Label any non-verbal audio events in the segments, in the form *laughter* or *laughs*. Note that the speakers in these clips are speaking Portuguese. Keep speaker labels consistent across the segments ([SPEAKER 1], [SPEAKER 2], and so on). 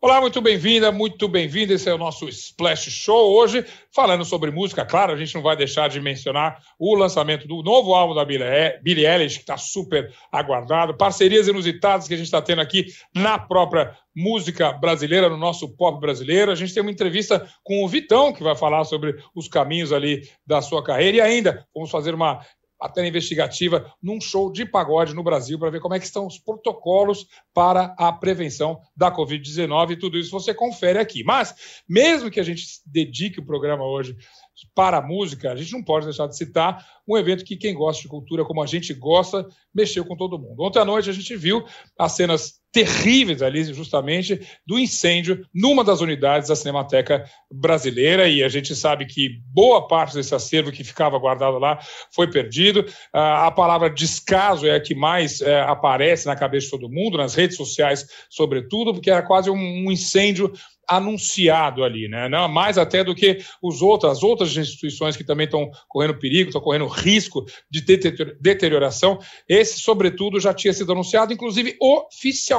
[SPEAKER 1] Olá, muito bem-vinda, muito bem-vindo. Esse é o nosso Splash Show hoje, falando sobre música. Claro, a gente não vai deixar de mencionar o lançamento do novo álbum da Billie Eilish, que está super aguardado, parcerias inusitadas que a gente está tendo aqui na própria música brasileira, no nosso pop brasileiro. A gente tem uma entrevista com o Vitão, que vai falar sobre os caminhos ali da sua carreira. E ainda vamos fazer uma matéria investigativa num show de pagode no Brasil para ver como é que estão os protocolos para a prevenção da Covid-19 e tudo isso você confere aqui. Mas, mesmo que a gente dedique o programa hoje para a música, a gente não pode deixar de citar um evento que quem gosta de cultura, como a gente gosta, mexeu com todo mundo. Ontem à noite a gente viu as cenas terríveis ali, justamente, do incêndio numa das unidades da Cinemateca Brasileira, e a gente sabe que boa parte desse acervo que ficava guardado lá foi perdido. A palavra descaso é a que mais é, aparece na cabeça de todo mundo, nas redes sociais, sobretudo, porque era quase um incêndio anunciado ali, né? Não, mais até do que os outros, as outras instituições que também estão correndo perigo, estão correndo risco de deterioração. Esse, sobretudo, já tinha sido anunciado, inclusive oficialmente.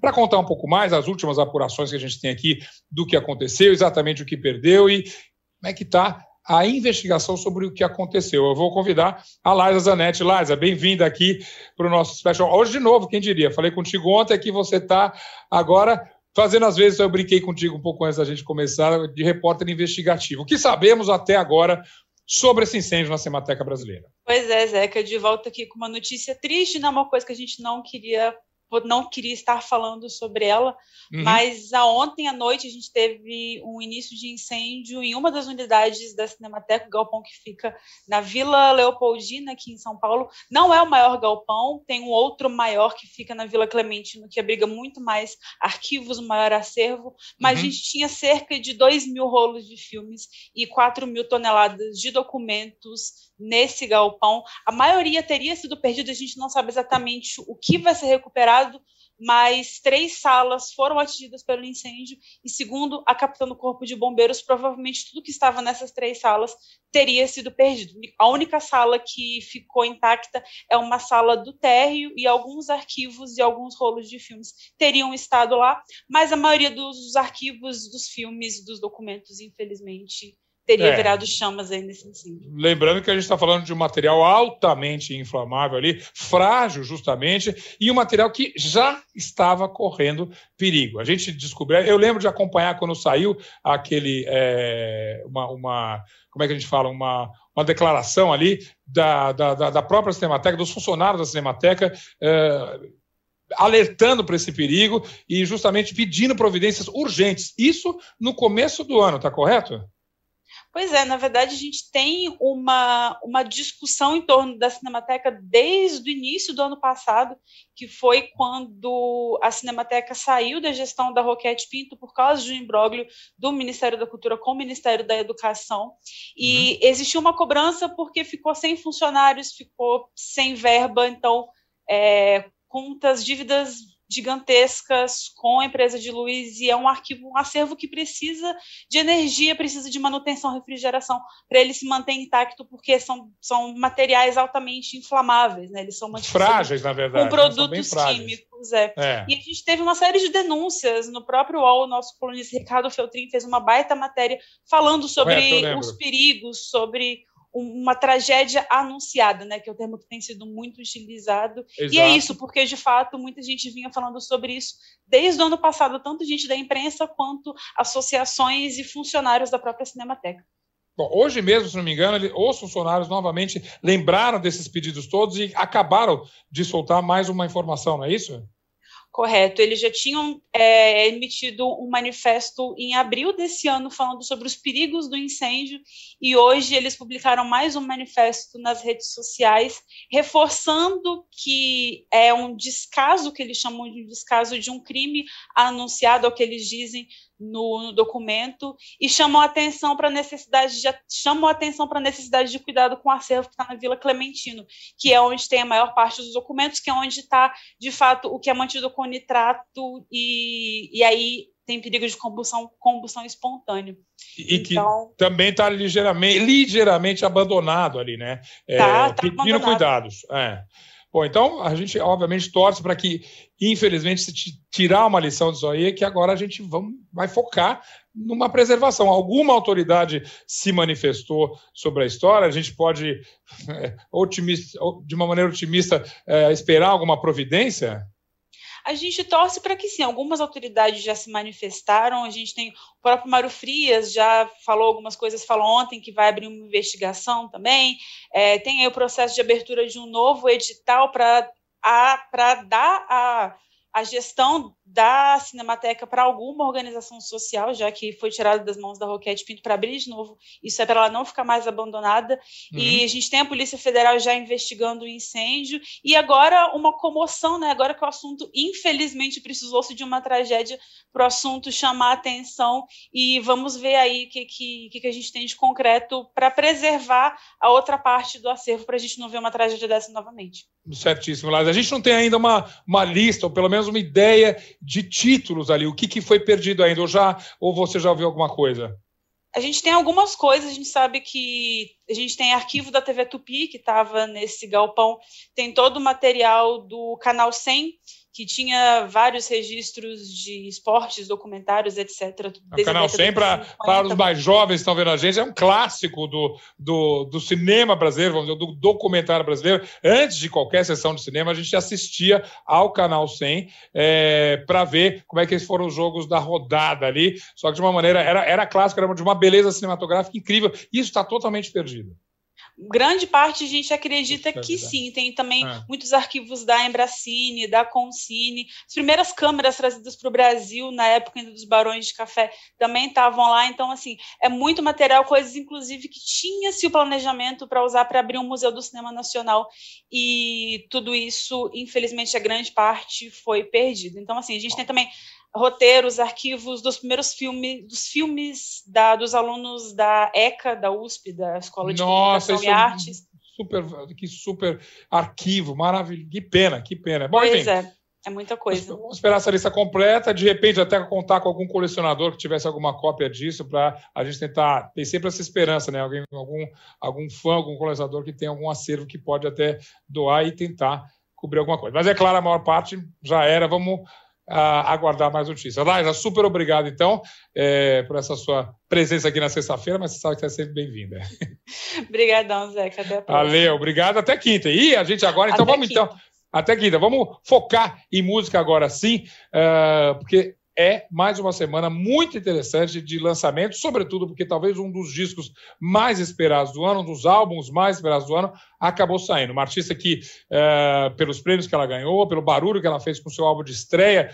[SPEAKER 1] Para contar um pouco mais as últimas apurações que a gente tem aqui do que aconteceu, exatamente o que perdeu e como é que está a investigação sobre o que aconteceu. Eu vou convidar a Liza Zanetti. Liza, bem-vinda aqui para o nosso special. Hoje, de novo, quem diria? Falei contigo ontem que você está agora fazendo às vezes, eu brinquei contigo um pouco antes da gente começar, de repórter investigativo. O que sabemos até agora sobre esse incêndio na Cinemateca Brasileira?
[SPEAKER 2] Pois é, Zeca, de volta aqui com uma notícia triste, não é uma coisa que a gente não queria não queria estar falando sobre ela, uhum. mas a, ontem à noite a gente teve um início de incêndio em uma das unidades da Cinemateca, o galpão que fica na Vila Leopoldina, aqui em São Paulo. Não é o maior galpão, tem um outro maior que fica na Vila Clementino, que abriga muito mais arquivos, um maior acervo, mas uhum. a gente tinha cerca de 2 mil rolos de filmes e 4 mil toneladas de documentos nesse galpão. A maioria teria sido perdida, a gente não sabe exatamente o que vai ser recuperado, mas três salas foram atingidas pelo incêndio e, segundo a capitã do Corpo de Bombeiros, provavelmente tudo que estava nessas três salas teria sido perdido. A única sala que ficou intacta é uma sala do térreo e alguns arquivos e alguns rolos de filmes teriam estado lá, mas a maioria dos arquivos, dos filmes, dos documentos, infelizmente, teria é. virado chamas aí nesse incêndio.
[SPEAKER 1] Lembrando que a gente está falando de um material altamente inflamável ali, frágil justamente, e um material que já estava correndo perigo. A gente descobriu, eu lembro de acompanhar quando saiu aquele, é, uma, uma, como é que a gente fala, uma, uma declaração ali da, da, da própria Cinemateca, dos funcionários da Cinemateca, é, alertando para esse perigo e justamente pedindo providências urgentes. Isso no começo do ano, está correto?
[SPEAKER 2] Pois é, na verdade a gente tem uma, uma discussão em torno da Cinemateca desde o início do ano passado, que foi quando a Cinemateca saiu da gestão da Roquete Pinto por causa de um imbróglio do Ministério da Cultura com o Ministério da Educação. E uhum. existiu uma cobrança porque ficou sem funcionários, ficou sem verba, então é, contas, dívidas gigantescas com a empresa de luz e é um arquivo, um acervo que precisa de energia, precisa de manutenção, refrigeração para ele se manter intacto, porque são, são materiais altamente inflamáveis, né? Eles são
[SPEAKER 1] frágeis, na verdade.
[SPEAKER 2] Com produtos químicos, é. é. E a gente teve uma série de denúncias no próprio UOL, o nosso colunista Ricardo Feltrin fez uma baita matéria falando sobre Correto, os perigos, sobre uma tragédia anunciada, né, que é o termo que tem sido muito utilizado. Exato. E é isso, porque de fato muita gente vinha falando sobre isso desde o ano passado, tanto gente da imprensa quanto associações e funcionários da própria Cinemateca.
[SPEAKER 1] Bom, hoje mesmo, se não me engano, ele, os funcionários novamente lembraram desses pedidos todos e acabaram de soltar mais uma informação, não é isso?
[SPEAKER 2] Correto. Eles já tinham é, emitido um manifesto em abril desse ano falando sobre os perigos do incêndio e hoje eles publicaram mais um manifesto nas redes sociais reforçando que é um descaso que eles chamam de descaso de um crime anunciado, ao que eles dizem no, no documento e chamam atenção para a necessidade de chamam atenção para a necessidade de cuidado com o acervo que está na Vila Clementino, que é onde tem a maior parte dos documentos, que é onde está de fato o que é mantido com nitrato e, e aí tem perigo de combustão, combustão espontânea.
[SPEAKER 1] E então, que também está ligeiramente, ligeiramente abandonado ali, né?
[SPEAKER 2] Tá, é, tá
[SPEAKER 1] pedindo cuidados. É. Bom, então a gente obviamente torce para que, infelizmente, se tirar uma lição disso aí, que agora a gente vamos, vai focar numa preservação. Alguma autoridade se manifestou sobre a história, a gente pode, é, otimista, de uma maneira otimista, é, esperar alguma providência?
[SPEAKER 2] A gente torce para que sim, algumas autoridades já se manifestaram, a gente tem o próprio Mário Frias já falou algumas coisas, falou ontem que vai abrir uma investigação também, é, tem aí o processo de abertura de um novo edital para dar a a gestão da Cinemateca para alguma organização social, já que foi tirada das mãos da Roquete Pinto para abrir de novo, isso é para ela não ficar mais abandonada. Uhum. E a gente tem a Polícia Federal já investigando o incêndio, e agora uma comoção, né? Agora que o assunto, infelizmente, precisou-se de uma tragédia para o assunto chamar a atenção, e vamos ver aí o que, que, que a gente tem de concreto para preservar a outra parte do acervo, para a gente não ver uma tragédia dessa novamente.
[SPEAKER 1] Certíssimo, Lázaro. A gente não tem ainda uma, uma lista, ou pelo menos uma ideia de títulos ali. O que, que foi perdido ainda? Ou, já, ou você já ouviu alguma coisa?
[SPEAKER 2] A gente tem algumas coisas, a gente sabe que a gente tem arquivo da TV Tupi, que estava nesse galpão, tem todo o material do Canal 100, que tinha vários registros de esportes, documentários, etc.
[SPEAKER 1] O canal 100, para os mais jovens que estão vendo a gente, é um clássico do, do, do cinema brasileiro, vamos dizer, do documentário brasileiro. Antes de qualquer sessão de cinema, a gente assistia ao canal 100 é, para ver como é que foram os jogos da rodada ali. Só que de uma maneira, era, era clássico, era de uma beleza cinematográfica incrível. Isso está totalmente perdido
[SPEAKER 2] grande parte a gente acredita que sim. Tem também é. muitos arquivos da Embracine, da Concine. As primeiras câmeras trazidas para o Brasil, na época ainda dos Barões de Café, também estavam lá. Então, assim, é muito material, coisas, inclusive, que tinha-se o planejamento para usar para abrir um Museu do Cinema Nacional. E tudo isso, infelizmente, a grande parte foi perdido. Então, assim, a gente tem também roteiros, arquivos dos primeiros filmes, dos filmes da, dos alunos da ECA, da USP, da Escola de Nossa, Comunicação e é Artes.
[SPEAKER 1] Super, que super arquivo, maravilhoso. Que pena, que pena.
[SPEAKER 2] Bom, pois enfim, é, é muita coisa.
[SPEAKER 1] Vamos esperar essa lista completa, de repente até contar com algum colecionador que tivesse alguma cópia disso, para a gente tentar. Tem sempre essa esperança, né? Alguém, algum, algum fã, algum colecionador que tem algum acervo que pode até doar e tentar cobrir alguma coisa. Mas é claro, a maior parte já era. Vamos a aguardar mais notícias. Laila, super obrigado, então, é, por essa sua presença aqui na sexta-feira, mas você sabe que é sempre bem-vinda. *laughs*
[SPEAKER 2] Obrigadão, Zeca. Até a próxima.
[SPEAKER 1] Valeu, obrigado. Até quinta. E a gente agora, então, até vamos quinta. então. Até quinta. Vamos focar em música agora sim, uh, porque é mais uma semana muito interessante de lançamento, sobretudo porque talvez um dos discos mais esperados do ano, um dos álbuns mais esperados do ano, acabou saindo. Uma artista que, é, pelos prêmios que ela ganhou, pelo barulho que ela fez com seu álbum de estreia,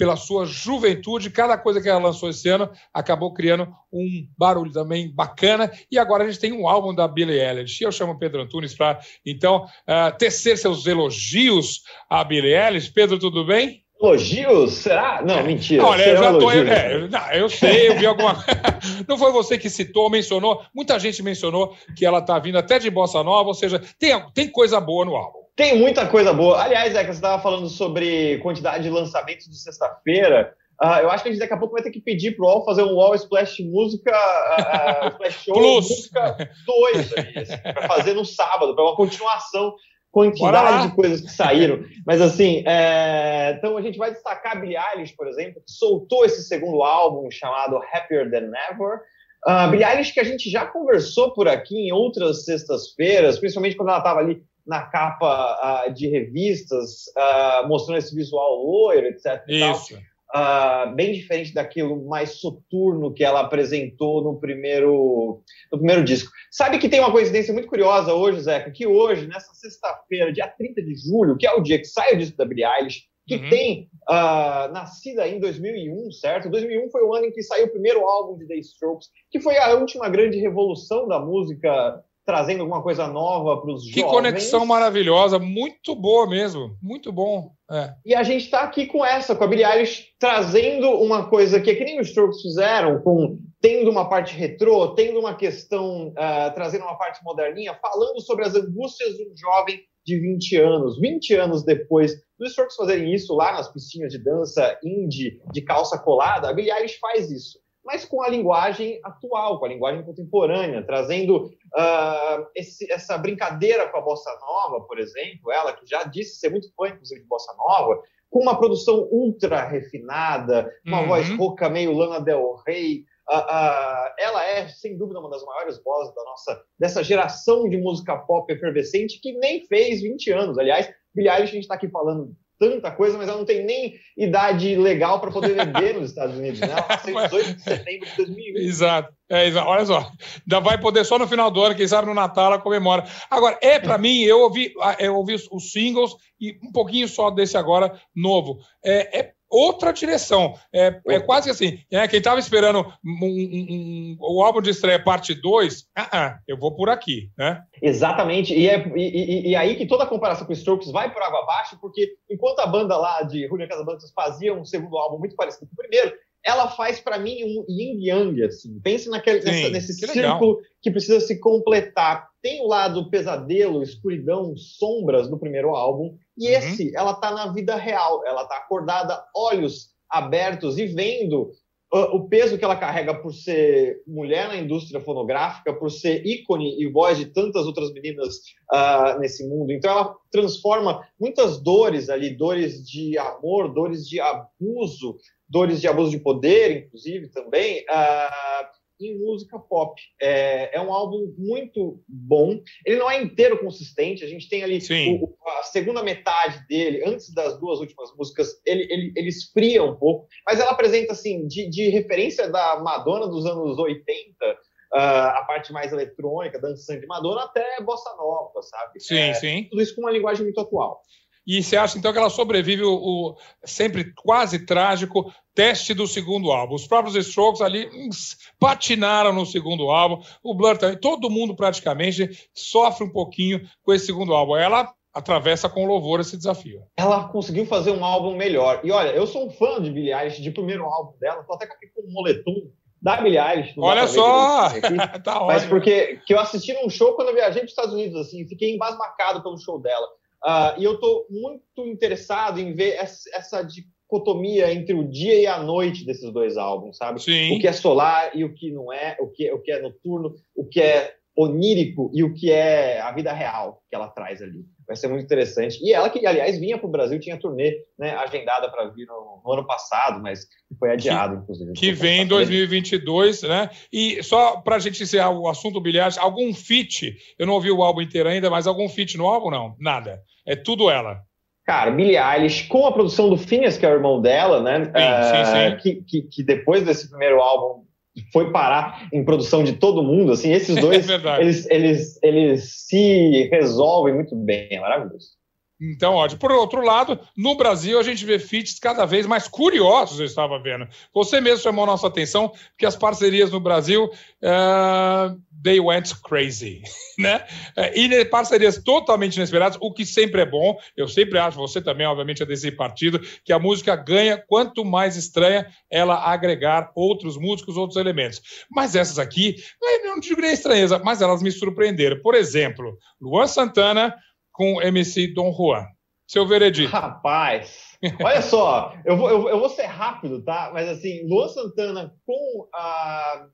[SPEAKER 1] pela sua juventude, cada coisa que ela lançou esse ano acabou criando um barulho também bacana. E agora a gente tem um álbum da Billie Eilish. Eu chamo Pedro Antunes para, então, uh, tecer seus elogios a Billie Eilish. Pedro, tudo bem?
[SPEAKER 3] Elogios? Será? Não, mentira.
[SPEAKER 1] Olha, eu já tô. É, não, eu sei, eu vi alguma. *laughs* não foi você que citou, mencionou. Muita gente mencionou que ela está vindo até de Bossa Nova, ou seja, tem, tem coisa boa no álbum.
[SPEAKER 3] Tem muita coisa boa. Aliás, é que você estava falando sobre quantidade de lançamentos de sexta-feira. Uh, eu acho que a gente daqui a pouco vai ter que pedir pro UOL fazer um UOL Splash Música, uh, Splash Show
[SPEAKER 1] Plus.
[SPEAKER 3] Música 2, para fazer no sábado, para uma continuação quantidade de coisas que saíram. Mas assim, é... então a gente vai destacar a Billie Eilish, por exemplo, que soltou esse segundo álbum chamado Happier Than Ever. A uh, Billie Eilish que a gente já conversou por aqui em outras sextas-feiras, principalmente quando ela estava ali na capa uh, de revistas, uh, mostrando esse visual loiro, etc.
[SPEAKER 1] Isso
[SPEAKER 3] uh, bem diferente daquilo mais soturno que ela apresentou no primeiro, no primeiro disco. Sabe que tem uma coincidência muito curiosa hoje, Zeca, que hoje, nessa sexta-feira, dia 30 de julho, que é o dia que sai o disco da Billie Eilish, que uhum. tem uh, nascida em 2001, certo? 2001 foi o ano em que saiu o primeiro álbum de The Strokes, que foi a última grande revolução da música trazendo alguma coisa nova para os jovens.
[SPEAKER 1] Que conexão maravilhosa, muito boa mesmo, muito bom. É.
[SPEAKER 3] E a gente está aqui com essa, com a Billie Eilish, trazendo uma coisa que é que nem os Strokes fizeram, com tendo uma parte retrô, tendo uma questão, uh, trazendo uma parte moderninha, falando sobre as angústias de um jovem de 20 anos, 20 anos depois dos Strokes fazerem isso lá nas piscinas de dança indie, de calça colada, a Billie Eilish faz isso mas com a linguagem atual, com a linguagem contemporânea, trazendo uh, esse, essa brincadeira com a bossa nova, por exemplo, ela que já disse ser muito fã, inclusive, de bossa nova, com uma produção ultra refinada, uma uhum. voz rouca meio Lana Del Rey. Uh, uh, ela é, sem dúvida, uma das maiores vozes da nossa, dessa geração de música pop efervescente que nem fez 20 anos. Aliás, Billie Eilish, a gente está aqui falando tanta coisa, mas ela não tem nem idade legal para poder beber nos Estados Unidos. Né? Ela nasceu em *laughs* 18 de setembro de 2001.
[SPEAKER 1] Exato. É, exato. Olha só, ainda vai poder só no final do ano, quem sabe no Natal ela comemora. Agora, é para mim, eu ouvi, eu ouvi os singles e um pouquinho só desse agora novo. É, é outra direção. É, é quase assim, é, quem estava esperando um, um, um, o álbum de estreia parte 2, uh -uh, eu vou por aqui, né?
[SPEAKER 3] Exatamente, e é e, e, aí que toda a comparação com Strokes vai por água abaixo, porque enquanto a banda lá de Julian Casablancas fazia um segundo álbum muito parecido com o primeiro, ela faz para mim um yin yang, assim. Pense naquele, Sim, nessa, nesse que círculo legal. que precisa se completar. Tem o lado pesadelo, escuridão, sombras do primeiro álbum, e uhum. esse, ela tá na vida real. Ela tá acordada, olhos abertos e vendo uh, o peso que ela carrega por ser mulher na indústria fonográfica, por ser ícone e voz de tantas outras meninas uh, nesse mundo. Então, ela transforma muitas dores ali, dores de amor, dores de abuso, dores de abuso de poder, inclusive, também, uh, em música pop. É, é, um álbum muito bom. Ele não é inteiro consistente. A gente tem ali o, a segunda metade dele, antes das duas últimas músicas, ele, ele, ele esfria um pouco. Mas ela apresenta, assim, de, de referência da Madonna dos anos 80, uh, ah, a parte mais eletrônica, dançante de Madonna, até bossa nova, sabe?
[SPEAKER 1] Sim, é, sim.
[SPEAKER 3] Tudo isso com uma linguagem muito atual.
[SPEAKER 1] E você acha então que ela sobrevive o, o, sempre quase trágico teste do segundo álbum? Os próprios Strokes ali hum, patinaram no segundo álbum, o Blur também, todo mundo praticamente sofre um pouquinho com esse segundo álbum. Ela atravessa com louvor esse desafio.
[SPEAKER 3] Ela conseguiu fazer um álbum melhor. E olha, eu sou um fã de Billie Eilish, de primeiro álbum dela, tô até com um moletom da Billie Eilish.
[SPEAKER 1] Olha só! *laughs*
[SPEAKER 3] tá mas porque que eu assisti num show quando eu viajei para os Estados Unidos, assim, fiquei embasbacado pelo show dela. Uh, e eu estou muito interessado em ver essa, essa, dicotomia entre o dia e a noite desses dois álbuns, sabe?
[SPEAKER 1] Sim.
[SPEAKER 3] O que é solar e o que não é, o que, o que é noturno, o que é onírico e o que é a vida real que ela traz ali. Vai ser muito interessante. E ela que, aliás, vinha para o Brasil, tinha turnê né, agendada para vir no, no, ano passado, mas foi adiado,
[SPEAKER 1] que,
[SPEAKER 3] inclusive.
[SPEAKER 1] Que vem em 2022, né? E só para a gente encerrar o assunto bilhete, algum feat, eu não ouvi o álbum inteiro ainda, mas algum feat no álbum, não? Nada. É tudo ela.
[SPEAKER 3] Cara, Billie Eilish, com a produção do Phineas, que é o irmão dela, né? Sim, uh, sim, sim. Que, que, que, depois desse primeiro álbum foi parar em produção de todo mundo, assim, esses *laughs* dois, é eles, eles, eles se resolvem muito bem, é maravilhoso.
[SPEAKER 1] Então, ótimo. Por outro lado, no Brasil a gente vê feats cada vez mais curiosos, eu estava vendo. Você mesmo chamou nossa atenção que as parcerias no Brasil, uh, they went crazy, *laughs* né? É, e parcerias totalmente inesperadas, o que sempre é bom. Eu sempre acho, você também, obviamente, é desse partido, que a música ganha quanto mais estranha ela agregar outros músicos, outros elementos. Mas essas aqui, não digo nem estranheza, mas elas me surpreenderam. Por exemplo, Luan Santana com MC Dom Juan. Seu veredito.
[SPEAKER 3] Rapaz, olha só, eu vou, eu, eu, vou ser rápido, tá? Mas assim, Luan Santana com, a,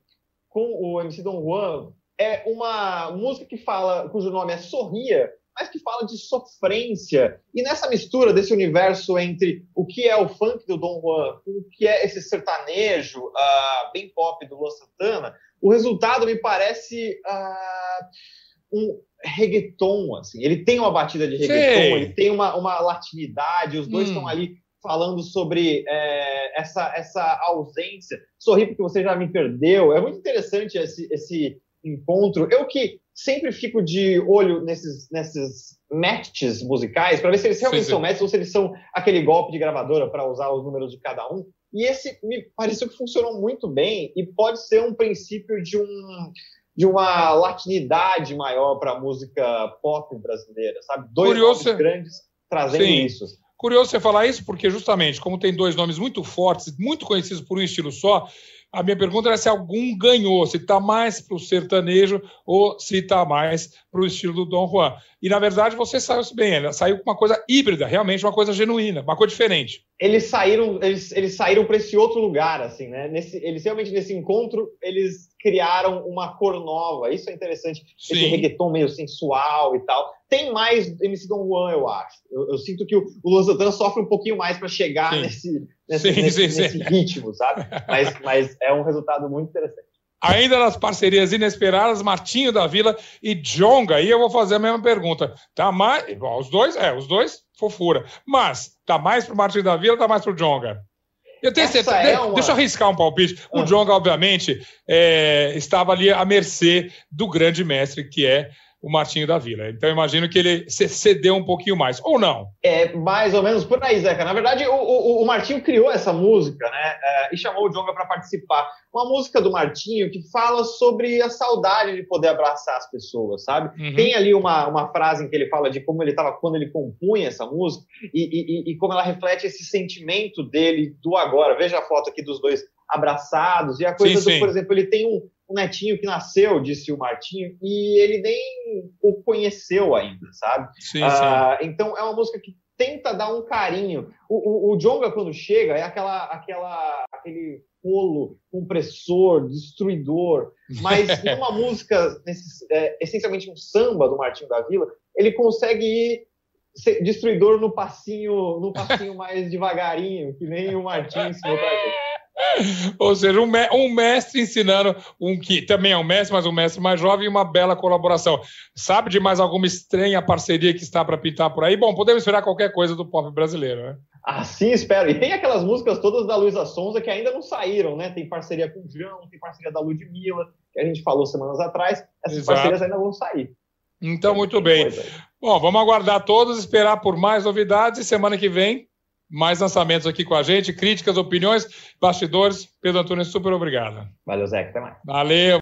[SPEAKER 3] com o MC Dom Juan é uma música que fala, cujo nome é Sorria, mas que fala de sofrência. E nessa mistura desse universo entre o que é o funk do Dom Juan, o que é esse sertanejo uh, bem pop do Luan Santana, o resultado me parece uh, um, reggaeton, assim. Ele tem uma batida de reggaeton, Sim. ele tem uma, uma latinidade, os dois hum. estão ali falando sobre é, essa, essa ausência. Sorri porque você já me perdeu. É muito interessante esse, esse encontro. Eu que sempre fico de olho nesses, nesses matches musicais para ver se eles realmente sim, sim. são matches ou se eles são aquele golpe de gravadora para usar os números de cada um. E esse me pareceu que funcionou muito bem e pode ser um princípio de um de uma latinidade maior para a música pop brasileira, sabe? Dois Curioso nomes grandes trazendo Sim. isso.
[SPEAKER 1] Curioso você falar isso, porque justamente, como tem dois nomes muito fortes, muito conhecidos por um estilo só, A minha pergunta era se algum ganhou, se está mais para o sertanejo ou se está mais para o estilo do Dom Juan. E, na verdade, você saiu bem, ela saiu com uma coisa híbrida, realmente uma coisa genuína, uma coisa diferente.
[SPEAKER 3] Eles saíram, eles, eles saíram para esse outro lugar, assim, né? Nesse, eles realmente, nesse encontro, eles criaram uma cor nova. Isso é interessante. Sim. Esse reggaeton meio sensual e tal. Tem mais MC Don Juan, eu acho. Eu, eu sinto que o, o Luan Santana sofre um pouquinho mais para chegar nesse, nesse, sim, nesse, sim, nesse ritmo, sabe? Mas, mas é um resultado muito interessante.
[SPEAKER 1] Ainda nas parcerias inesperadas, Martinho da Vila e Jonga. E eu vou fazer a mesma pergunta. Tá mais. Os dois, é, os dois, fofura. Mas, tá mais pro Martinho da Vila ou tá mais pro Jonga? Eu tenho certeza. É uma... Deixa eu arriscar um palpite. O ah. Jonga, obviamente, é, estava ali à mercê do grande mestre, que é o Martinho da Vila. Então, imagino que ele cedeu um pouquinho mais, ou não?
[SPEAKER 3] É, mais ou menos por aí, Zeca. Na verdade, o, o, o Martinho criou essa música, né? É, e chamou o Jonga para participar. Uma música do Martinho que fala sobre a saudade de poder abraçar as pessoas, sabe? Uhum. Tem ali uma, uma frase em que ele fala de como ele estava quando ele compunha essa música e, e, e como ela reflete esse sentimento dele do agora. Veja a foto aqui dos dois abraçados e a coisa sim, do, sim. por exemplo, ele tem um, um netinho que nasceu, disse o Martinho, e ele nem o conheceu ainda, sabe? Sim, ah, sim. Então é uma música que tenta dar um carinho. O, o, o Jonga, quando chega, é aquela, aquela, aquele rolo compressor, destruidor, mas *laughs* numa música, nesse, é, essencialmente um samba do Martinho da Vila, ele consegue ir destruidor no passinho, no passinho mais devagarinho, que nem o Martinho ensinou pra gente. *laughs*
[SPEAKER 1] Ou seja, um, um, mestre ensinando um que também é um mestre, mas um mestre mais jovem e uma bela colaboração. Sabe de mais alguma estranha parceria que está para pintar por aí? Bom, podemos esperar qualquer coisa do pop brasileiro, né?
[SPEAKER 3] Assim espero. E tem aquelas músicas todas da Luísa Sonza que ainda não saíram, né? Tem parceria com o João, tem parceria da Ludmilla, que a gente falou semanas atrás. Essas Exato. parcerias ainda vão sair.
[SPEAKER 1] Então, muito bem. Bom, vamos aguardar todos, esperar por mais novidades e semana que vem mais lançamentos aqui com a gente, críticas, opiniões, bastidores. Pedro Antônio, super obrigado.
[SPEAKER 3] Valeu, Zé. Até mais.
[SPEAKER 1] Valeu.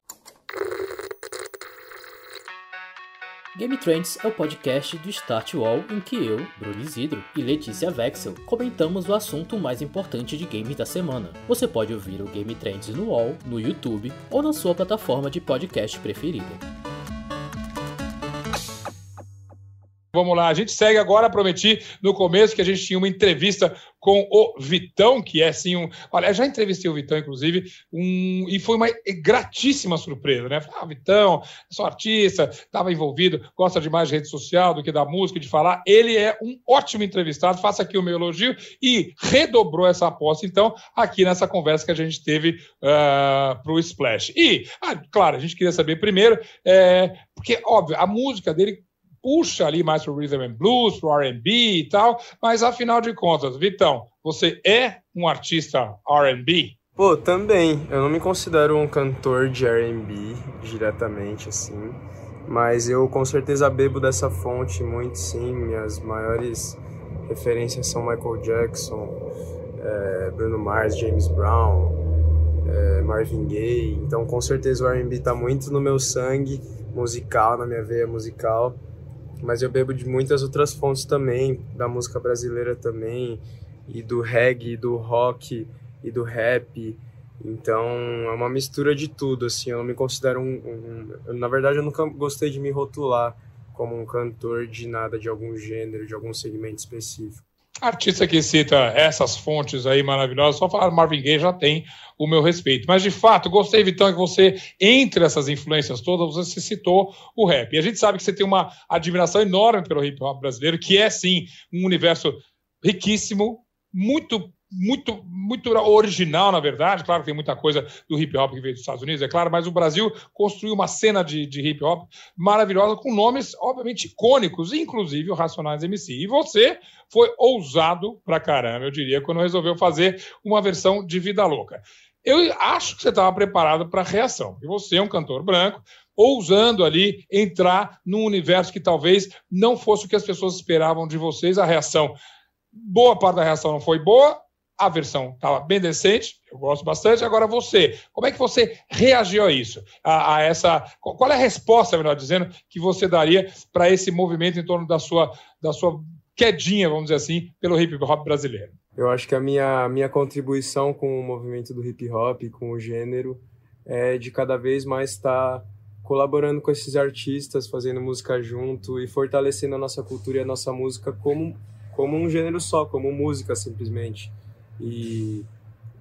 [SPEAKER 4] Game Trends é o podcast do Start Wall em que eu, Bruno Isidro e Letícia Vexel comentamos o assunto mais importante de games da semana. Você pode ouvir o Game Trends no Wall, no YouTube ou na sua plataforma de podcast preferida.
[SPEAKER 1] Vamos lá, a gente segue agora. Prometi no começo que a gente tinha uma entrevista com o Vitão, que é assim um. Olha, já entrevistei o Vitão, inclusive, um... e foi uma gratíssima surpresa, né? Ah, Vitão, sou artista, estava envolvido, gosta demais de rede social do que da música, de falar. Ele é um ótimo entrevistado, faça aqui o meu elogio e redobrou essa aposta, então, aqui nessa conversa que a gente teve uh, ah, para o Splash. E, ah, claro, a gente queria saber primeiro, é... porque, óbvio, a música dele puxa ali mais para o rhythm and blues, para o R&B e tal, mas afinal de contas, Vitão, você é um artista R&B?
[SPEAKER 5] Pô, também. Eu não me considero um cantor de R&B diretamente assim, mas eu com certeza bebo dessa fonte muito sim. Minhas maiores referências são Michael Jackson, é, Bruno Mars, James Brown, é, Marvin Gaye. Então com certeza o R&B está muito no meu sangue musical, na minha veia musical mas eu bebo de muitas outras fontes também, da música brasileira também, e do reggae, do rock e do rap. Então é uma mistura de tudo, assim. Eu não me considero um, um, Na verdade, eu nunca gostei de me rotular como um cantor de nada, de algum gênero, de algum segmento específico.
[SPEAKER 1] Artista que cita essas fontes aí maravilhosas, só falar Marvin Gaye já tem o meu respeito. Mas, de fato, gostei, Vitão, que você, entre essas influências todas, você citou o rap. E a gente sabe que você tem uma admiração enorme pelo hip hop brasileiro, que é, sim, um universo riquíssimo, muito muito, muito original, na verdade. Claro que tem muita coisa do hip hop que veio dos Estados Unidos, é claro, mas o Brasil construiu uma cena de, de hip hop maravilhosa com nomes, obviamente, icônicos, inclusive o Racionais MC. E você foi ousado pra caramba, eu diria, quando resolveu fazer uma versão de Vida Louca. Eu acho que você estava preparado para a reação. E você é um cantor branco, ousando ali entrar num universo que talvez não fosse o que as pessoas esperavam de vocês. A reação, boa parte da reação não foi boa, a versão estava bem decente, eu gosto bastante. Agora você, como é que você reagiu a isso? A, a, essa, qual é a resposta, melhor dizendo, que você daria para esse movimento em torno da sua, da sua quedinha, vamos dizer assim, pelo hip hop brasileiro.
[SPEAKER 5] Eu acho que a minha, minha contribuição com o movimento do hip hop, com o gênero, é de cada vez mais estar tá colaborando com esses artistas, fazendo música junto e fortalecendo a nossa cultura e a nossa música como, como um gênero só, como música simplesmente. E,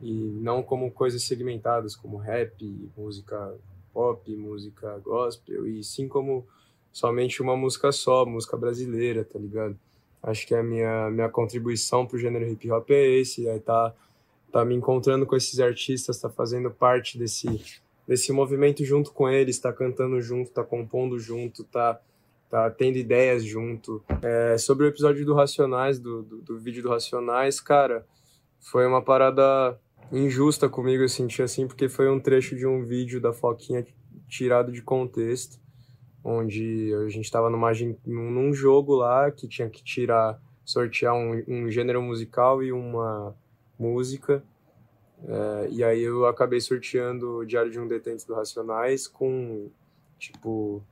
[SPEAKER 5] e não como coisas segmentadas, como rap, música pop, música gospel, e sim como somente uma música só, música brasileira, tá ligado? Acho que a minha, minha contribuição pro gênero hip hop é esse, é tá, tá me encontrando com esses artistas, tá fazendo parte desse, desse movimento junto com eles, tá cantando junto, tá compondo junto, tá, tá tendo ideias junto. É, sobre o episódio do Racionais, do, do, do vídeo do Racionais, cara, foi uma parada injusta comigo, eu senti assim, porque foi um trecho de um vídeo da Foquinha tirado de contexto onde a gente estava numa, num jogo lá que tinha que tirar, sortear um, um gênero musical e uma música. É, e aí eu acabei sorteando o Diário de um Detento do Racionais com, tipo,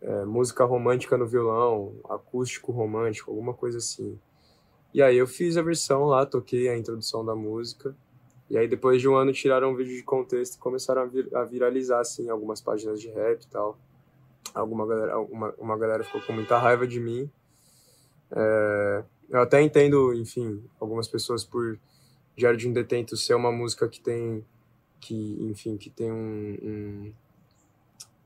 [SPEAKER 5] é, música romântica no violão, acústico romântico, alguma coisa assim. E aí eu fiz a versão lá, toquei a introdução da música. E aí depois de um ano tiraram um vídeo de contexto e começaram a, vir, a viralizar, assim, algumas páginas de rap e tal alguma galera, uma, uma galera ficou com muita raiva de mim. É, eu até entendo, enfim, algumas pessoas por Jardim Detento ser uma música que tem, que, enfim, que tem um, um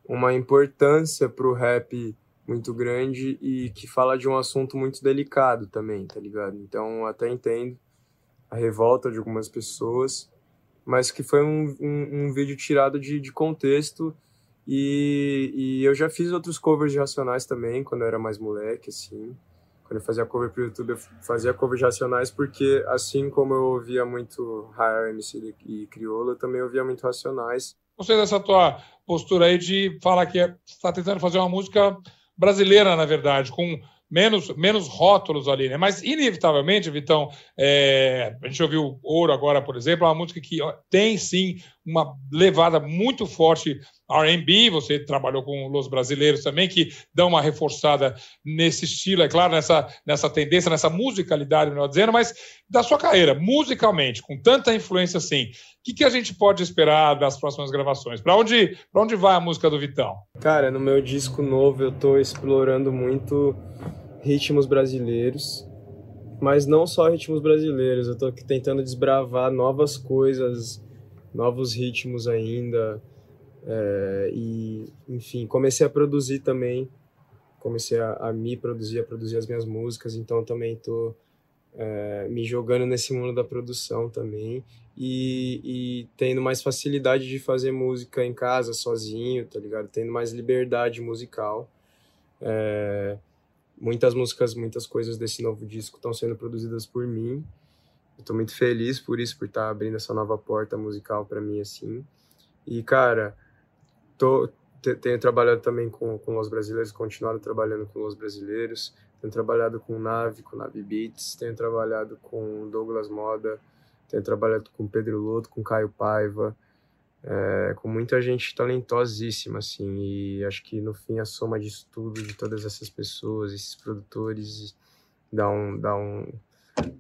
[SPEAKER 5] uma importância pro rap muito grande e que fala de um assunto muito delicado também, tá ligado? Então, até entendo a revolta de algumas pessoas, mas que foi um, um, um vídeo tirado de, de contexto e, e eu já fiz outros covers de Racionais também, quando eu era mais moleque, assim. Quando eu fazia cover pro YouTube, eu fazia covers de Racionais porque, assim como eu ouvia muito Rare MC e Criolo, eu também ouvia muito Racionais.
[SPEAKER 1] Gostei dessa tua postura aí de falar que está tentando fazer uma música brasileira, na verdade, com menos, menos rótulos ali, né? Mas, inevitavelmente, Vitão, é, a gente ouviu Ouro agora, por exemplo, é uma música que tem, sim, uma levada muito forte R&B, você trabalhou com os brasileiros também, que dão uma reforçada nesse estilo, é claro, nessa, nessa tendência, nessa musicalidade, melhor dizendo, mas da sua carreira, musicalmente, com tanta influência assim, o que, que a gente pode esperar das próximas gravações? Para onde, onde vai a música do Vitão?
[SPEAKER 5] Cara, no meu disco novo eu estou explorando muito ritmos brasileiros, mas não só ritmos brasileiros, eu estou tentando desbravar novas coisas, novos ritmos ainda, é, e, enfim, comecei a produzir também, comecei a, a, me produzir, a produzir as minhas músicas, então também estou é, me jogando nesse mundo da produção também e, e, tendo mais facilidade de fazer música em casa, sozinho, tá ligado? Tendo mais liberdade musical. É, muitas músicas, muitas coisas desse novo disco estão sendo produzidas por mim. Estou muito feliz por isso, por estar tá abrindo essa nova porta musical para mim, assim. E, cara, tô, tenho trabalhado também com, com os brasileiros, continuado trabalhando com os brasileiros. Tenho trabalhado com Nave, com Nave Beats, tenho trabalhado com Douglas Moda, tenho trabalhado com Pedro Loto, com Caio Paiva, é, com muita gente talentosíssima, assim, e acho que no fim a soma disso tudo, de todas essas pessoas, esses produtores, dá um, dá um,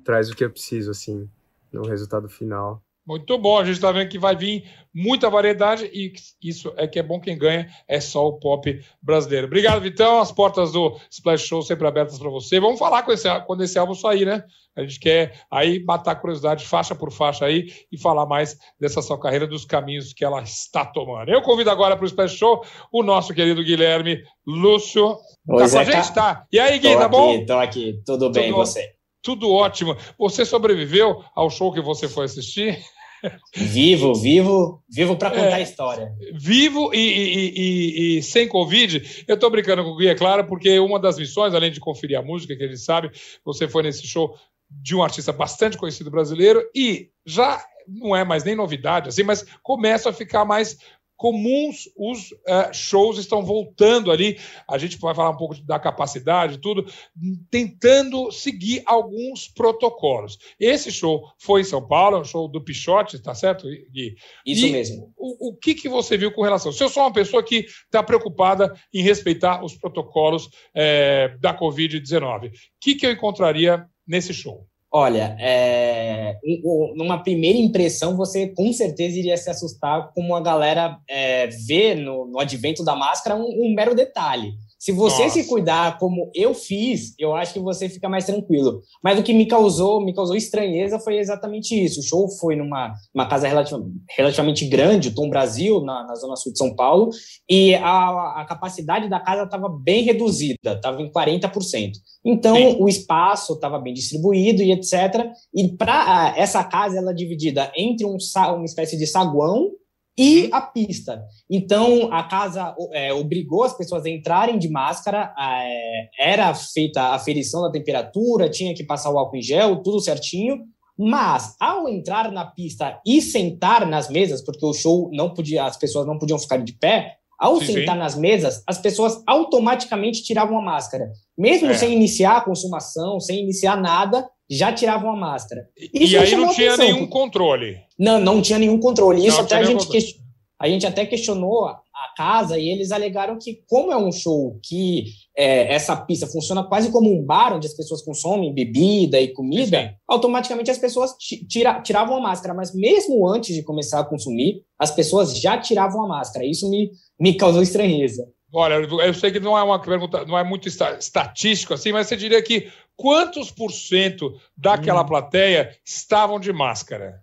[SPEAKER 5] traz o que é preciso, assim, no resultado final.
[SPEAKER 1] Muito bom, a gente está vendo que vai vir muita variedade e isso é que é bom quem ganha é só o pop brasileiro. Obrigado, Vitão. As portas do Splash Show sempre abertas para você. Vamos falar com esse, quando esse álbum sair, né? A gente quer aí matar a curiosidade faixa por faixa aí e falar mais dessa sua carreira, dos caminhos que ela está tomando. Eu convido agora para o Splash Show o nosso querido Guilherme Lúcio.
[SPEAKER 6] Oi, tá Zeca. gente?
[SPEAKER 1] Tá. E aí, Gui, tô tá
[SPEAKER 6] aqui,
[SPEAKER 1] bom?
[SPEAKER 6] Tô aqui, tudo bem, tudo, você?
[SPEAKER 1] Tudo ótimo. Você sobreviveu ao show que você foi assistir?
[SPEAKER 6] Vivo, vivo, vivo para contar é, a história.
[SPEAKER 1] Vivo e, e, e, e, sem Covid. Eu estou brincando com o Gui, é claro, porque uma das missões, além de conferir a música, que ele sabe, você foi nesse show de um artista bastante conhecido brasileiro e já não é mais nem novidade, assim, mas começa a ficar mais comuns, os uh, shows estão voltando ali. A gente vai falar um pouco da capacidade, tudo, tentando seguir alguns protocolos. Esse show foi em São Paulo, é um show do Pichote, tá certo, Gui?
[SPEAKER 6] Isso e mesmo.
[SPEAKER 1] O, o, que, que você viu com relação? Se eu sou uma pessoa que está preocupada em respeitar os protocolos é, da Covid-19, o que, que eu encontraria nesse show?
[SPEAKER 6] Olha, é, numa primeira impressão, você com certeza iria se assustar como a galera é, vê no, no advento da máscara um, um mero detalhe. Se você Nossa. se cuidar como eu fiz, eu acho que você fica mais tranquilo. Mas o que me causou, me causou estranheza foi exatamente isso. O show foi numa uma casa relativamente, relativamente grande, o Tom Brasil, na, na, zona sul de São Paulo, e a, a capacidade da casa estava bem reduzida, estava em 40%. Então, Sim. o espaço estava bem distribuído e etc. E para essa casa, ela é dividida entre um, uma espécie de saguão e a pista. Então, a casa é, obrigou as pessoas a entrarem de máscara, é, era feita a aferição da temperatura, tinha que passar o álcool em gel, tudo certinho, mas ao entrar na pista e sentar nas mesas, porque o show não podia, as pessoas não podiam ficar de pé, ao sim, sentar sim. nas mesas, as pessoas automaticamente tiravam a máscara. Mesmo é. sem iniciar a consumação, sem iniciar nada, já tiravam a máscara.
[SPEAKER 1] Isso e aí não tinha atenção, nenhum controle.
[SPEAKER 6] Não, não tinha nenhum controle. Isso não até a gente, que... a gente até questionou a casa e eles alegaram que, como é um show que é, essa pista funciona quase como um bar onde as pessoas consomem bebida e comida, Sim. automaticamente as pessoas tira, tiravam a máscara. Mas mesmo antes de começar a consumir, as pessoas já tiravam a máscara. Isso me, me causou estranheza.
[SPEAKER 1] Olha, eu sei que não é uma pergunta, não é muito estatístico assim, mas você diria que quantos por cento daquela hum. plateia estavam de máscara?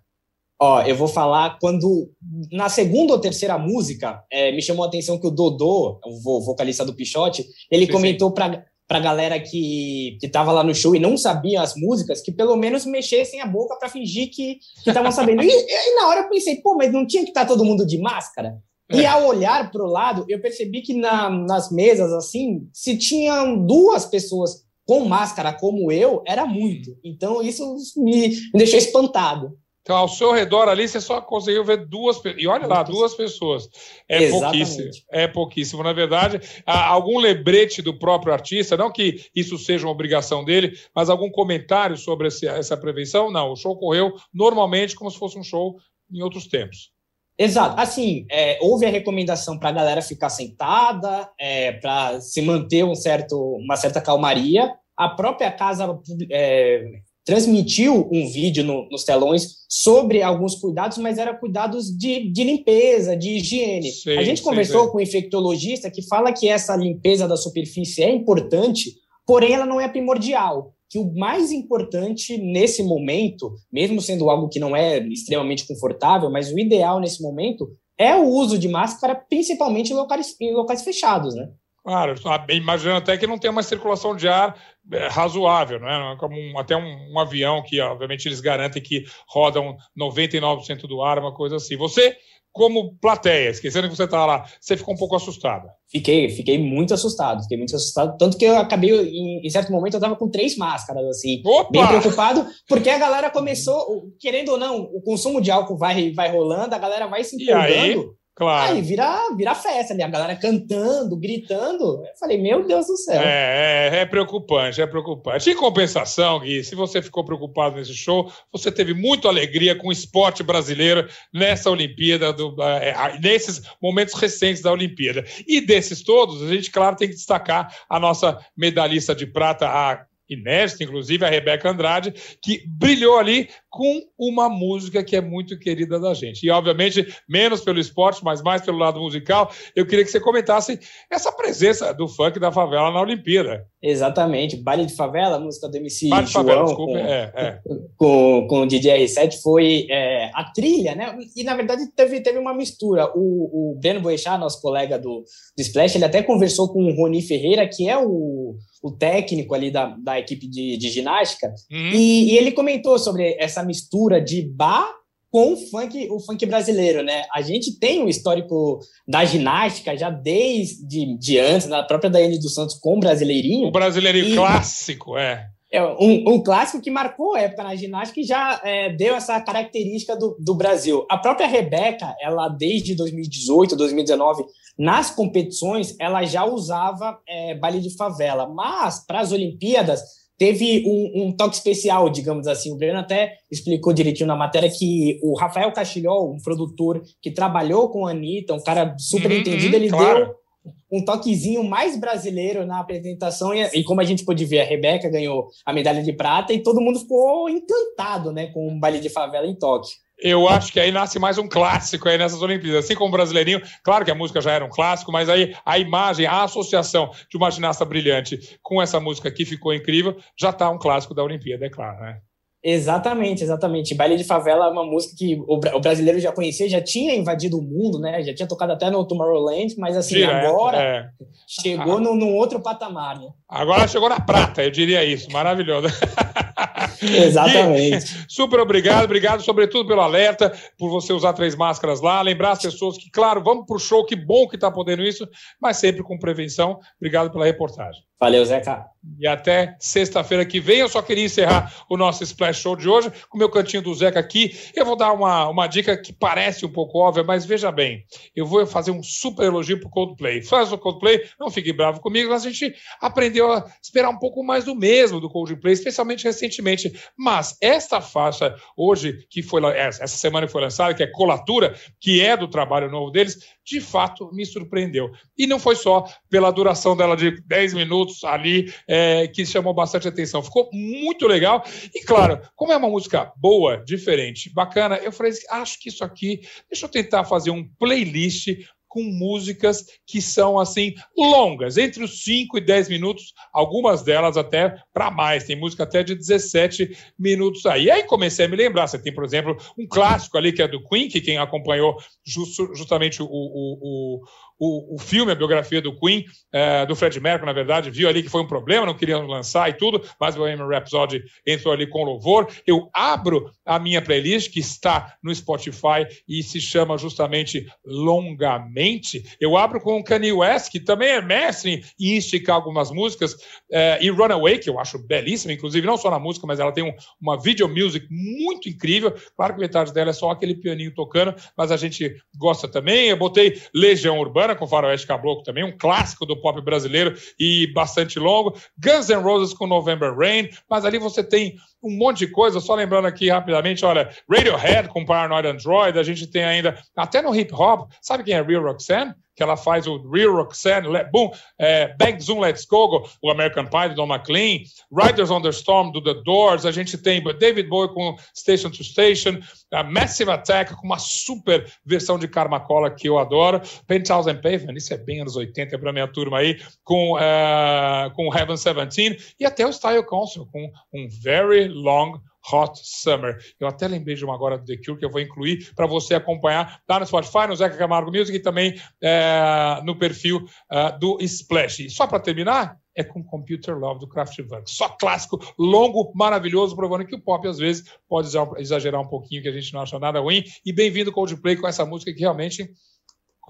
[SPEAKER 6] Ó, eu vou falar quando. Na segunda ou terceira música, é, me chamou a atenção que o Dodô, o vocalista do Pichote, ele sim, comentou para pra galera que, que tava lá no show e não sabia as músicas, que pelo menos mexessem a boca para fingir que estavam sabendo. E, e, na hora eu pensei, pô, mas não tinha que estar tá todo mundo de máscara? E ao olhar para o lado, eu percebi que na, nas mesas, assim, se tinham duas pessoas com máscara como eu, era muito. Então, isso me, me deixou espantado.
[SPEAKER 1] Então, ao seu redor ali, você só conseguiu ver duas pessoas. E olha lá, duas pessoas. É Exatamente. pouquíssimo. É pouquíssimo. Na verdade, algum lembrete do próprio artista, não que isso seja uma obrigação dele, mas algum comentário sobre esse, essa prevenção? Não, o show correu normalmente como se fosse um show em outros tempos.
[SPEAKER 6] Exato. Assim, é, houve a recomendação para a galera ficar sentada, é, para se manter um certo, uma certa calmaria. A própria casa é, transmitiu um vídeo no, nos telões sobre alguns cuidados, mas era cuidados de, de limpeza, de higiene. Sim, a gente conversou sim. com um infectologista que fala que essa limpeza da superfície é importante, porém ela não é primordial que o mais importante nesse momento, mesmo sendo algo que não é extremamente confortável, mas o ideal nesse momento é o uso de máscara, principalmente em locais, em locais fechados, né?
[SPEAKER 1] Claro, imaginando até que não tem uma circulação de ar é, razoável, não é? Como um, até um, um, avião que, obviamente, eles garantem que rodam 99% do ar, uma coisa assim. Você como plateia, esquecendo que você estava lá, você ficou um pouco assustada?
[SPEAKER 6] Fiquei, fiquei muito assustado, fiquei muito assustado, tanto que eu acabei, em, em certo momento, eu estava com três máscaras, assim, Opa! bem preocupado, porque a galera começou, querendo ou não, o consumo de álcool vai, vai rolando, a galera vai se empolgando, Claro. Aí vira, vira festa ali, a galera cantando, gritando. Eu falei, meu Deus do céu.
[SPEAKER 1] É, é, é, preocupante, é preocupante. Em compensação, Gui, se você ficou preocupado nesse show, você teve muita alegria com o esporte brasileiro nessa Olimpíada, do, é, nesses momentos recentes da Olimpíada. E desses todos, a gente, claro, tem que destacar a nossa medalhista de prata, a inédita, inclusive, a Rebeca Andrade, que brilhou ali com uma música que é muito querida da gente. E, obviamente, menos pelo esporte, mas mais pelo lado musical, eu queria que você comentasse essa presença do funk da favela na Olimpíada.
[SPEAKER 6] Exatamente. Baile de favela, música do MC
[SPEAKER 1] Baile
[SPEAKER 6] de
[SPEAKER 1] favela, desculpa. Com, é, é.
[SPEAKER 6] com, com o DJ R7, foi é, a trilha, né? E, na verdade, teve, teve uma mistura. O, o Breno Boechat, nosso colega do, do Splash, ele até conversou com o Roni Ferreira, que é o o técnico ali da, da equipe de, de ginástica, uhum. e, e, ele comentou sobre essa mistura de bar com o funk, o funk brasileiro, né? A gente tem um histórico da ginástica já desde de antes, na própria Daiane dos Santos com o Brasileirinho.
[SPEAKER 1] O Brasileirinho e, clássico, é.
[SPEAKER 6] É um, um, clássico que marcou a época na ginástica e já é, deu essa característica do, do Brasil. A própria Rebeca, ela desde 2018, 2019, nas competições, ela já usava é, baile de favela, mas para as Olimpíadas teve um, um, toque especial, digamos assim. O Breno até explicou direitinho na matéria que o Rafael Castilhol, um produtor que trabalhou com a Anitta, um cara super uhum, entendido, ele claro. deu um toquezinho mais brasileiro na apresentação e, e, como a gente pôde ver, a Rebeca ganhou a medalha de prata e todo mundo ficou encantado, né, com o baile de favela em Tóquio.
[SPEAKER 1] Eu acho que aí nasce mais um clássico aí nessas Olimpíadas, assim como o brasileirinho. Claro que a música já era um clássico, mas aí a imagem, a associação de uma ginasta brilhante com essa música que ficou incrível, já está um clássico da Olimpíada, é claro, né?
[SPEAKER 6] Exatamente, exatamente. Baile de Favela é uma música que o, brasileiro já conhecia, já tinha invadido o mundo, né? Já tinha tocado até no Tomorrowland, mas assim, Direto, agora é. chegou ah. num, num outro patamar, né?
[SPEAKER 1] Agora chegou na prata, eu diria isso. Maravilhoso. *laughs*
[SPEAKER 6] Exatamente. *laughs*
[SPEAKER 1] super obrigado, obrigado sobretudo pelo alerta, por você usar três máscaras lá, lembrar as pessoas que, claro, vamos para o show, que bom que está podendo isso, mas sempre com prevenção. Obrigado pela reportagem.
[SPEAKER 6] Valeu, Zeca.
[SPEAKER 1] E até sexta-feira que vem. Eu só queria encerrar o nosso Splash Show de hoje com o meu cantinho do Zeca aqui. Eu vou dar uma, uma dica que parece um pouco óbvia, mas veja bem. Eu vou fazer um super elogio para o Coldplay. Faz o Coldplay, não fique bravo comigo, mas a gente aprendeu a esperar um pouco mais do mesmo do Coldplay, especialmente recentemente. Mas esta faixa, hoje, que foi essa semana que foi lançada, que é Colatura, que é do trabalho novo deles, de fato me surpreendeu. E não foi só pela duração dela de 10 minutos ali é, que chamou bastante atenção. Ficou muito legal. E claro, como é uma música boa, diferente, bacana, eu falei assim, acho que isso aqui, deixa eu tentar fazer um playlist com músicas que são assim longas, entre os 5 e 10 minutos, algumas delas até para mais. Tem música até de 17 minutos aí. E aí comecei a me lembrar, você tem, por exemplo, um clássico ali que é do Queen, que quem acompanhou just, justamente o, o, o o, o filme, a biografia do Queen, é, do Fred Mercury, na verdade, viu ali que foi um problema, não queriam lançar e tudo, mas o Bohemian Rhapsody entrou ali com louvor. Eu abro a minha playlist, que está no Spotify e se chama justamente Longamente. Eu abro com o Kanye West, que também é mestre em esticar algumas músicas, é, e Runaway, que eu acho belíssima, inclusive não só na música, mas ela tem um, uma video music muito incrível. Claro que metade dela é só aquele pianinho tocando, mas a gente gosta também. Eu botei Legião Urbana, com Faroeste Caboclo também, um clássico do pop brasileiro e bastante longo. Guns N' Roses com November Rain, mas ali você tem um monte de coisa, só lembrando aqui rapidamente, olha, Radiohead com Paranoid Android, a gente tem ainda, até no hip hop, sabe quem é Real Roxanne? que ela faz o Real Roxanne, Let, boom, é, Bang Zoom Let's Go, o American Pie do Don McLean, Riders on the Storm do The Doors, a gente tem David Bowie com Station to Station, a Massive Attack com uma super versão de Karma Cola que eu adoro, Penthouse and Pavement, isso é bem anos 80 para minha turma aí, com, uh, com Heaven 17, e até o Style Council com um Very Long Hot Summer. Eu até lembrei de uma agora do The Cure que eu vou incluir para você acompanhar lá no Spotify, no Zeca Camargo Music e também é, no perfil é, do Splash. E só para terminar, é com Computer Love do Kraftwerk. Só clássico, longo, maravilhoso, provando que o pop às vezes pode exagerar um pouquinho, que a gente não acha nada ruim. E bem-vindo Coldplay com essa música que realmente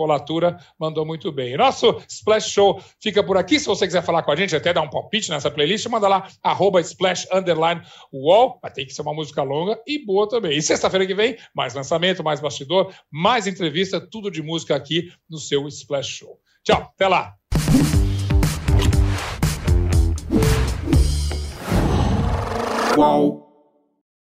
[SPEAKER 1] Colatura mandou muito bem. Nosso Splash Show fica por aqui. Se você quiser falar com a gente, até dar um palpite nessa playlist, manda lá, arroba Splash Underline Wall. Vai ter que ser uma música longa e boa também. E sexta-feira que vem, mais lançamento, mais bastidor, mais entrevista, tudo de música aqui no seu Splash Show. Tchau, até lá! Uau.